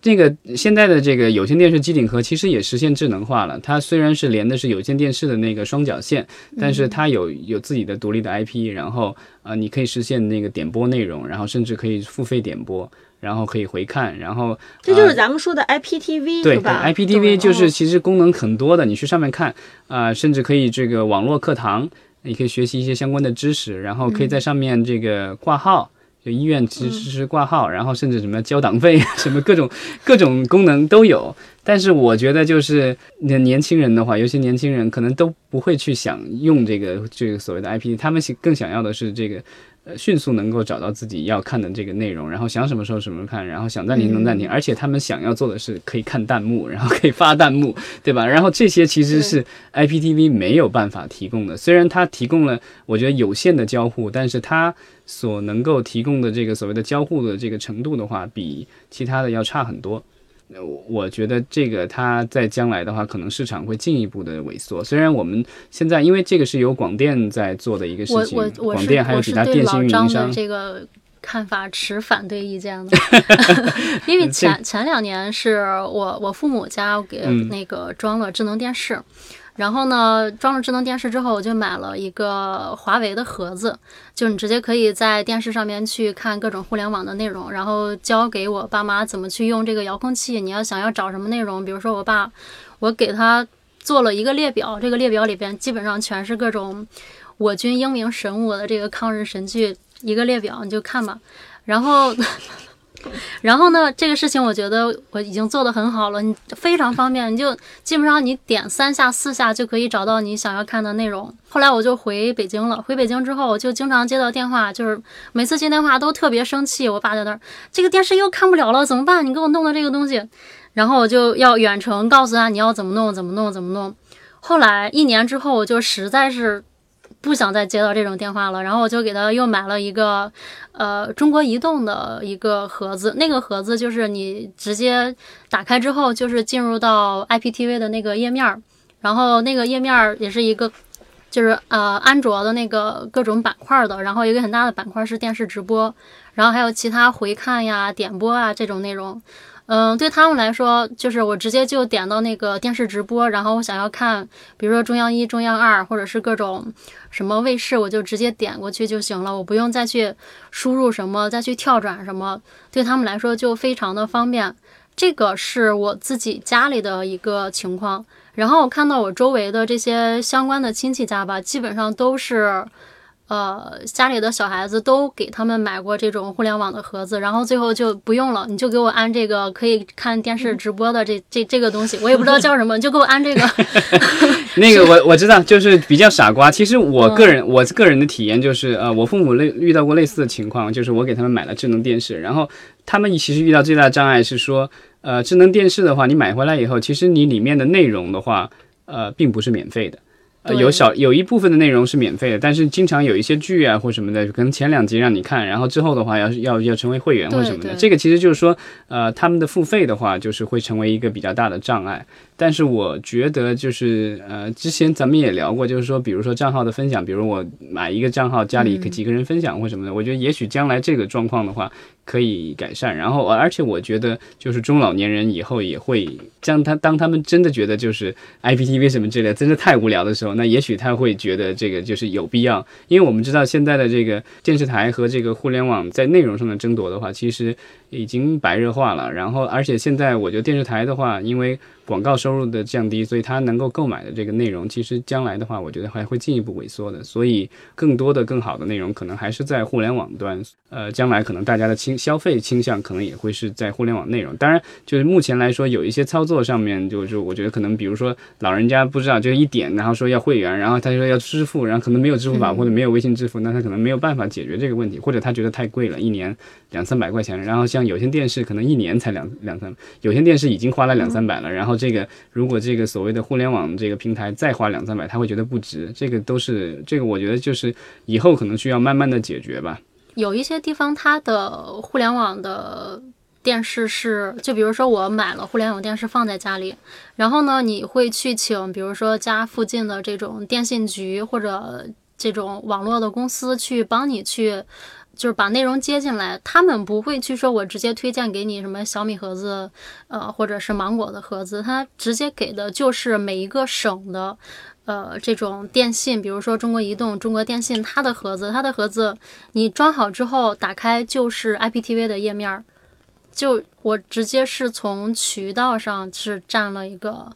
这个现在的这个有线电视机顶盒，其实也实现智能化了。它虽然是连的是有线电视的那个双绞线，但是它有有自己的独立的 IP，然后呃，你可以实现那个点播内容，然后甚至可以付费点播，然后可以回看，然后这就是咱们说的 IPTV 对吧？IPTV 就是其实功能很多的，你去上面看啊，甚至可以这个网络课堂，你可以学习一些相关的知识，然后可以在上面这个挂号。就医院支支持挂号，然后甚至什么交党费，什么各种各种功能都有。但是我觉得就是年年轻人的话，尤其年轻人可能都不会去想用这个这个所谓的 IP，他们想更想要的是这个。呃，迅速能够找到自己要看的这个内容，然后想什么时候什么时候看，然后想暂停能暂停，而且他们想要做的是可以看弹幕，然后可以发弹幕，对吧？然后这些其实是 IPTV 没有办法提供的，虽然它提供了我觉得有限的交互，但是它所能够提供的这个所谓的交互的这个程度的话，比其他的要差很多。我觉得这个它在将来的话，可能市场会进一步的萎缩。虽然我们现在因为这个是由广电在做的一个事情，我我广电还有其他电信运营商这个看法持反对意见的，因为前前两年是我我父母家给那个装了智能电视。然后呢，装了智能电视之后，我就买了一个华为的盒子，就你直接可以在电视上面去看各种互联网的内容，然后教给我爸妈怎么去用这个遥控器。你要想要找什么内容，比如说我爸，我给他做了一个列表，这个列表里边基本上全是各种我军英明神武的这个抗日神剧，一个列表你就看吧，然后。然后呢，这个事情我觉得我已经做得很好了，你非常方便，你就基本上你点三下四下就可以找到你想要看的内容。后来我就回北京了，回北京之后我就经常接到电话，就是每次接电话都特别生气。我爸在那儿，这个电视又看不了了，怎么办？你给我弄的这个东西，然后我就要远程告诉他你要怎么弄，怎么弄，怎么弄。后来一年之后，我就实在是。不想再接到这种电话了，然后我就给他又买了一个，呃，中国移动的一个盒子。那个盒子就是你直接打开之后，就是进入到 IPTV 的那个页面，然后那个页面也是一个，就是呃安卓的那个各种板块的，然后一个很大的板块是电视直播，然后还有其他回看呀、点播啊这种内容。嗯，对他们来说，就是我直接就点到那个电视直播，然后我想要看，比如说中央一、中央二，或者是各种什么卫视，我就直接点过去就行了，我不用再去输入什么，再去跳转什么，对他们来说就非常的方便。这个是我自己家里的一个情况，然后我看到我周围的这些相关的亲戚家吧，基本上都是。呃，家里的小孩子都给他们买过这种互联网的盒子，然后最后就不用了，你就给我安这个可以看电视直播的这 这这个东西，我也不知道叫什么，你就给我安这个。那个我我知道，就是比较傻瓜。其实我个人我个人的体验就是，呃，我父母类遇到过类似的情况，就是我给他们买了智能电视，然后他们其实遇到最大的障碍是说，呃，智能电视的话，你买回来以后，其实你里面的内容的话，呃，并不是免费的。呃，有小有一部分的内容是免费的，但是经常有一些剧啊或什么的，可能前两集让你看，然后之后的话要要要成为会员或什么的，这个其实就是说，呃，他们的付费的话，就是会成为一个比较大的障碍。但是我觉得就是呃，之前咱们也聊过，就是说，比如说账号的分享，比如我买一个账号，家里几个人分享或什么的，我觉得也许将来这个状况的话可以改善。然后，而且我觉得就是中老年人以后也会将他当他们真的觉得就是 IPTV 什么之类真的太无聊的时候，那也许他会觉得这个就是有必要，因为我们知道现在的这个电视台和这个互联网在内容上的争夺的话，其实已经白热化了。然后，而且现在我觉得电视台的话，因为广告收入的降低，所以它能够购买的这个内容，其实将来的话，我觉得还会进一步萎缩的。所以，更多的、更好的内容，可能还是在互联网端。呃，将来可能大家的倾消费倾向，可能也会是在互联网内容。当然，就是目前来说，有一些操作上面，就是我觉得可能，比如说老人家不知道，就一点，然后说要会员，然后他说要支付，然后可能没有支付宝或者没有微信支付，那他可能没有办法解决这个问题，或者他觉得太贵了，一年两三百块钱。然后像有线电视，可能一年才两两三，有线电视已经花了两三百了，然后。这个如果这个所谓的互联网这个平台再花两三百，他会觉得不值。这个都是这个，我觉得就是以后可能需要慢慢的解决吧。有一些地方它的互联网的电视是，就比如说我买了互联网电视放在家里，然后呢，你会去请，比如说家附近的这种电信局或者这种网络的公司去帮你去。就是把内容接进来，他们不会去说我直接推荐给你什么小米盒子，呃，或者是芒果的盒子，他直接给的就是每一个省的，呃，这种电信，比如说中国移动、中国电信，它的盒子，它的盒子你装好之后打开就是 IPTV 的页面，就我直接是从渠道上是占了一个。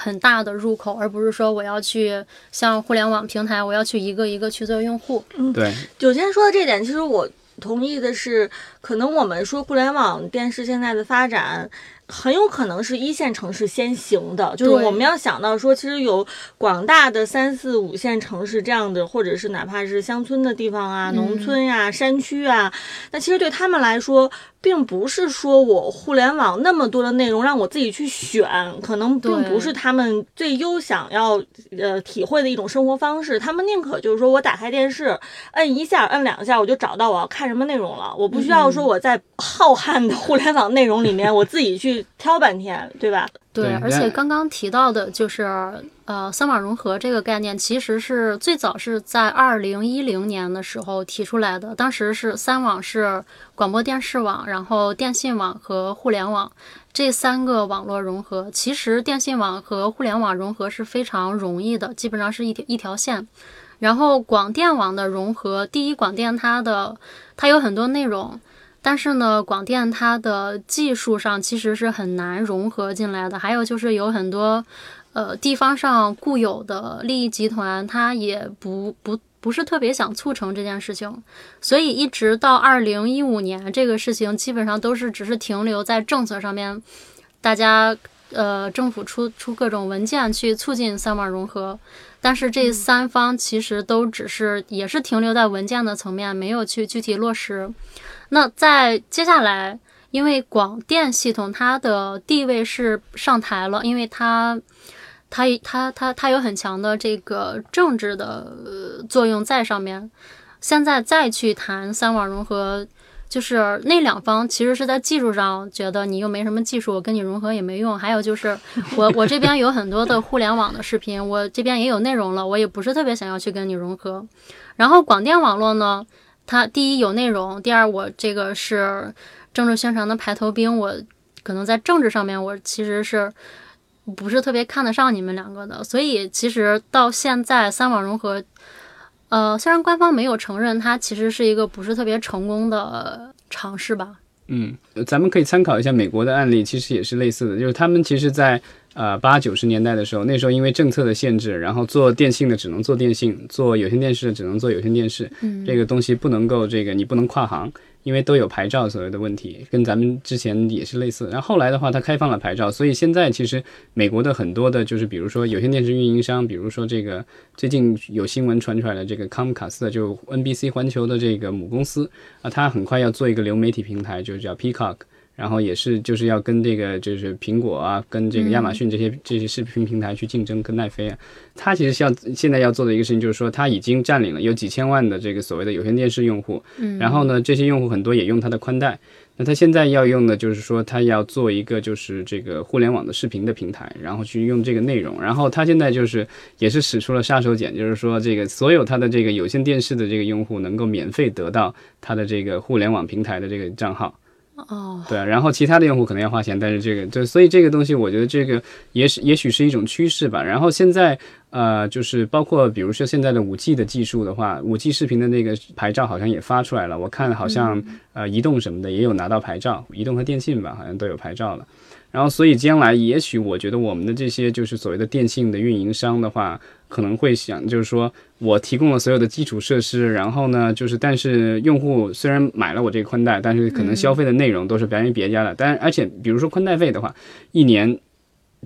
很大的入口，而不是说我要去像互联网平台，我要去一个一个去做用户。嗯，对。九先说的这点，其实我同意的是，可能我们说互联网电视现在的发展。很有可能是一线城市先行的，就是我们要想到说，其实有广大的三四五线城市这样的，或者是哪怕是乡村的地方啊、嗯。农村呀、山区啊，那其实对他们来说，并不是说我互联网那么多的内容让我自己去选，可能并不是他们最优想要呃体会的一种生活方式。他们宁可就是说我打开电视，摁一下、摁两下，我就找到我要看什么内容了，我不需要说我在浩瀚的互联网内容里面我自己去挑半天，对吧？对，而且刚刚提到的就是呃三网融合这个概念，其实是最早是在二零一零年的时候提出来的。当时是三网是广播电视网，然后电信网和互联网这三个网络融合。其实电信网和互联网融合是非常容易的，基本上是一条一条线。然后广电网的融合，第一广电它的它有很多内容。但是呢，广电它的技术上其实是很难融合进来的。还有就是有很多，呃，地方上固有的利益集团，它也不不不是特别想促成这件事情，所以一直到二零一五年，这个事情基本上都是只是停留在政策上面，大家呃政府出出各种文件去促进三网融合。但是这三方其实都只是也是停留在文件的层面，没有去具体落实。那在接下来，因为广电系统它的地位是上台了，因为它它它它它有很强的这个政治的呃作用在上面。现在再去谈三网融合，就是那两方其实是在技术上觉得你又没什么技术，我跟你融合也没用。还有就是我我这边有很多的互联网的视频，我这边也有内容了，我也不是特别想要去跟你融合。然后广电网络呢？它第一有内容，第二我这个是政治宣传的排头兵，我可能在政治上面我其实是不是特别看得上你们两个的，所以其实到现在三网融合，呃，虽然官方没有承认它其实是一个不是特别成功的尝试吧，嗯，呃咱们可以参考一下美国的案例，其实也是类似的，就是他们其实在呃八九十年代的时候，那时候因为政策的限制，然后做电信的只能做电信，做有线电视的只能做有线电视，嗯，这个东西不能够这个你不能跨行，因为都有牌照所谓的问题，跟咱们之前也是类似。然后后来的话，它开放了牌照，所以现在其实美国的很多的就是比如说有线电视运营商，比如说这个最近有新闻传出来的这个康卡斯的，就 NBC 环球的这个母公司啊，它很快要做一个流媒体平台，就叫 Peacock。然后也是就是要跟这个就是苹果啊，跟这个亚马逊这些、这些视频平台去竞争，跟奈飞啊，它其实像现在要做的一个事情就是说，它已经占领了有几千万的这个所谓的有线电视用户，嗯，然后呢，这些用户很多也用它的宽带。那它现在要用的就是说，它要做一个就是这个互联网的视频的平台，然后去用这个内容。然后它现在就是也是使出了杀手锏，就是说这个所有它的这个有线电视的这个用户能够免费得到它的这个互联网平台的这个账号。哦，对啊，然后其他的用户可能要花钱，但是这个对，所以这个东西我觉得这个也是也许是一种趋势吧。然后现在呃，就是包括比如说现在的五 G 的技术的话，五 G 视频的那个牌照好像也发出来了，我看好像、呃移动什么的也有拿到牌照，移动和电信吧好像都有牌照了。然后，所以将来也许我觉得我们的这些就是所谓的电信的运营商的话，可能会想就是说我提供了所有的基础设施，然后呢，就是但是用户虽然买了我这个宽带，但是可能消费的内容都是别人别家的。但而且比如说宽带费的话，一年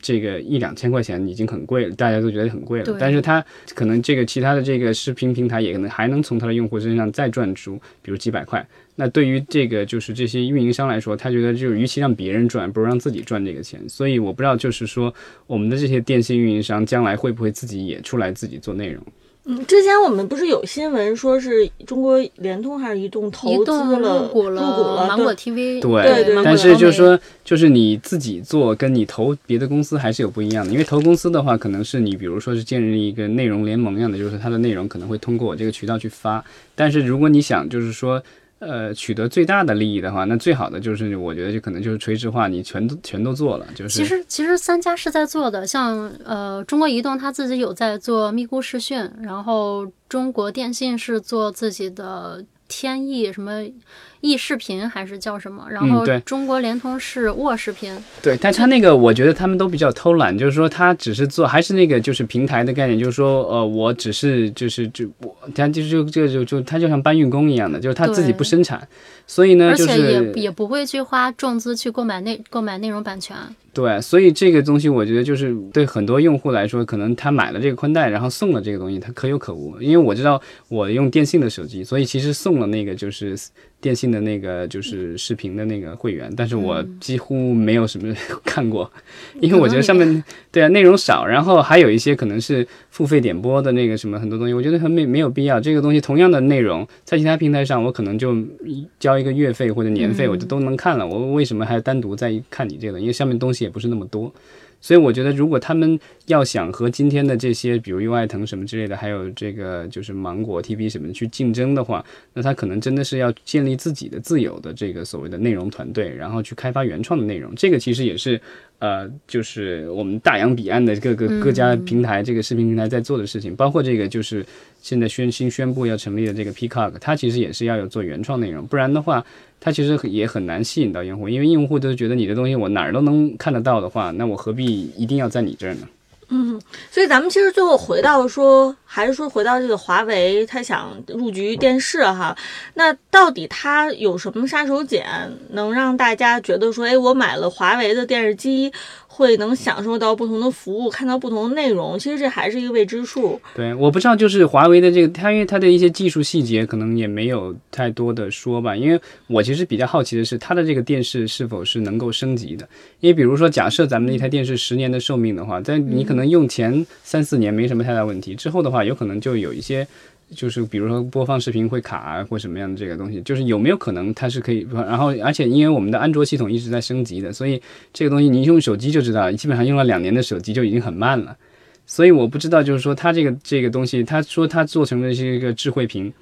这个一两千块钱已经很贵了，大家都觉得很贵了对。但是它可能这个其他的这个视频平台也可能还能从它的用户身上再赚出，比如几百块。那对于这个就是这些运营商来说，他觉得就是与其让别人赚，不如让自己赚这个钱。所以我不知道，就是说我们的这些电信运营商将来会不会自己也出来自己做内容？嗯，之前我们不是有新闻说是中国联通还是移动投资了入股入股了芒果 TV，对对但是就是说，就是你自己做跟你投别的公司还是有不一样的。因为投公司的话，可能是你比如说是建立一个内容联盟一样的，就是它的内容可能会通过我这个渠道去发。但是如果你想就是说，呃，取得最大的利益的话，那最好的就是我觉得就可能就是垂直化，你全都全都做了，就是其实其实三家是在做的，像呃中国移动它自己有在做咪咕视讯，然后中国电信是做自己的天翼什么翼视频还是叫什么，然后中国联通是沃视频，对，但他那个我觉得他们都比较偷懒，就是说他只是做，还是那个就是平台的概念，就是说呃，我只是就是就我他就就就就就他就像搬运工一样的，就是他自己不生产，所以呢就而且也是也不会去花重资去购买内购买内容版权。对，所以这个东西我觉得就是对很多用户来说，可能他买了这个宽带，然后送了这个东西，他可有可无。因为我知道我用电信的手机，所以其实送了那个就是电信的那个就是视频的那个会员，但是我几乎没有什么 看过，因为我觉得上面对啊内容少，然后还有一些可能是付费点播的那个什么很多东西，我觉得很没没有必要。这个东西同样的内容在其他平台上，我可能就交一个月费或者年费，我就都能看了。我为什么还单独再看你这个？因为上面东西也不是那么多。所以我觉得，如果他们要想和今天的这些，比如优爱腾什么之类的，还有这个就是芒果 TV 什么去竞争的话，那他可能真的是要建立自己的自有的这个所谓的内容团队，然后去开发原创的内容。这个其实也是呃，就是我们大洋彼岸的各个各家平台，这个视频平台在做的事情，包括这个就是现在宣新宣布要成立的这个 Peacock，它其实也是要有做原创内容，不然的话，它其实也很难吸引到用户，因为用户都觉得你的东西我哪儿都能看得到的话，那我何必一定要在你这儿呢？嗯，所以咱们其实最后回到说，还是说回到这个华为，他想入局电视哈，那到底它有什么杀手锏，能让大家觉得说，哎，我买了华为的电视机，会能享受到不同的服务，看到不同的内容？其实这还是一个未知数。对，我不知道，就是华为的这个，它因为它的一些技术细节可能也没有太多的说吧。因为我其实比较好奇的是，它的这个电视是否是能够升级的？因为比如说，假设咱们的一台电视十年的寿命的话，在你可能用前三四年没什么太大问题，之后的话，有可能就有一些。就是比如说播放视频会卡啊，或什么样的这个东西，就是有没有可能它是可以，然后而且因为我们的安卓系统一直在升级的，所以这个东西你用手机就知道，基本上用了两年的手机就已经很慢了。所以我不知道，就是说它这个这个东西，它说它做成了是一个智慧屏，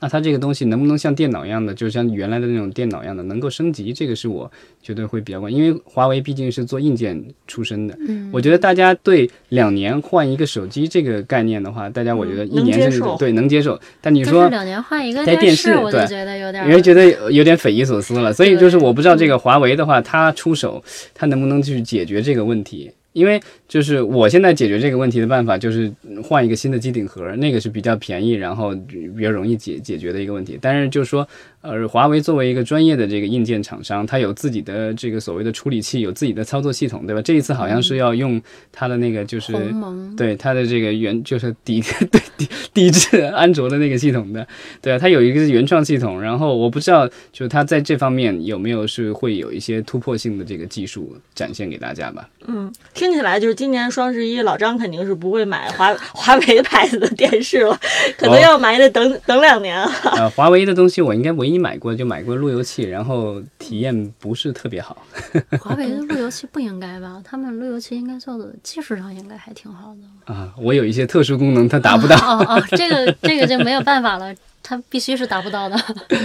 那它这个东西能不能像电脑一样的，就像原来的那种电脑一样的，能够升级？这个是我觉得会比较关，因为华为毕竟是做硬件出身的。嗯，我觉得大家对两年换一个手机这个概念的话，大家我觉得一年甚至接受对能接受，但你说两年换一个在电视，我就觉得有点儿，你会觉得有点匪夷所思了。所以就是我不知道这个华为的话，它出手，它能不能去解决这个问题？因为就是我现在解决这个问题的办法，就是换一个新的机顶盒，那个是比较便宜，然后比较容易解解决的一个问题。但是就是说，呃，华为作为一个专业的这个硬件厂商，它有自己的这个所谓的处理器，有自己的操作系统，对吧？这一次好像是要用它的那个就是鸿蒙，对它的这个原就是抵 对抵抵制安卓的那个系统的，对啊，它有一个原创系统，然后我不知道就它在这方面有没有是会有一些突破性的这个技术展现给大家吧。嗯，听起来就是今年双十一，老张肯定是不会买华华为牌子的电视了，可能要买得等等两年啊。呃，华为的东西我应该唯一买过就买过路由器，然后体验不是特别好。华为的路由器不应该吧？他们路由器应该做的技术上应该还挺好的。啊，我有一些特殊功能它达不到。哦哦，这个 这个就没有办法了，它必须是达不到的。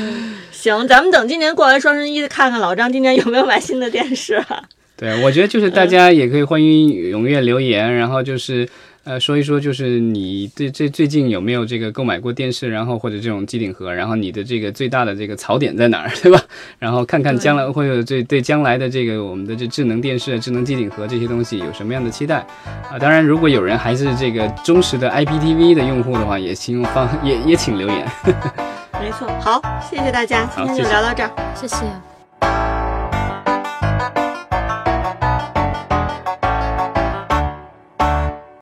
行，咱们等今年过完双十一，看看老张今年有没有买新的电视啊？对，我觉得就是大家也可以欢迎踊跃留言，然后就是呃说一说，就是你对这最近有没有这个购买过电视，然后或者这种机顶盒，然后你的这个最大的这个槽点在哪儿，对吧？然后看看将来会有对对将来的这个我们的这智能电视、智能机顶盒这些东西有什么样的期待啊？当然，如果有人还是这个忠实的 IPTV 的用户的话，也请放也也请留言。没错，好，谢谢大家，今天就聊到这儿。谢谢。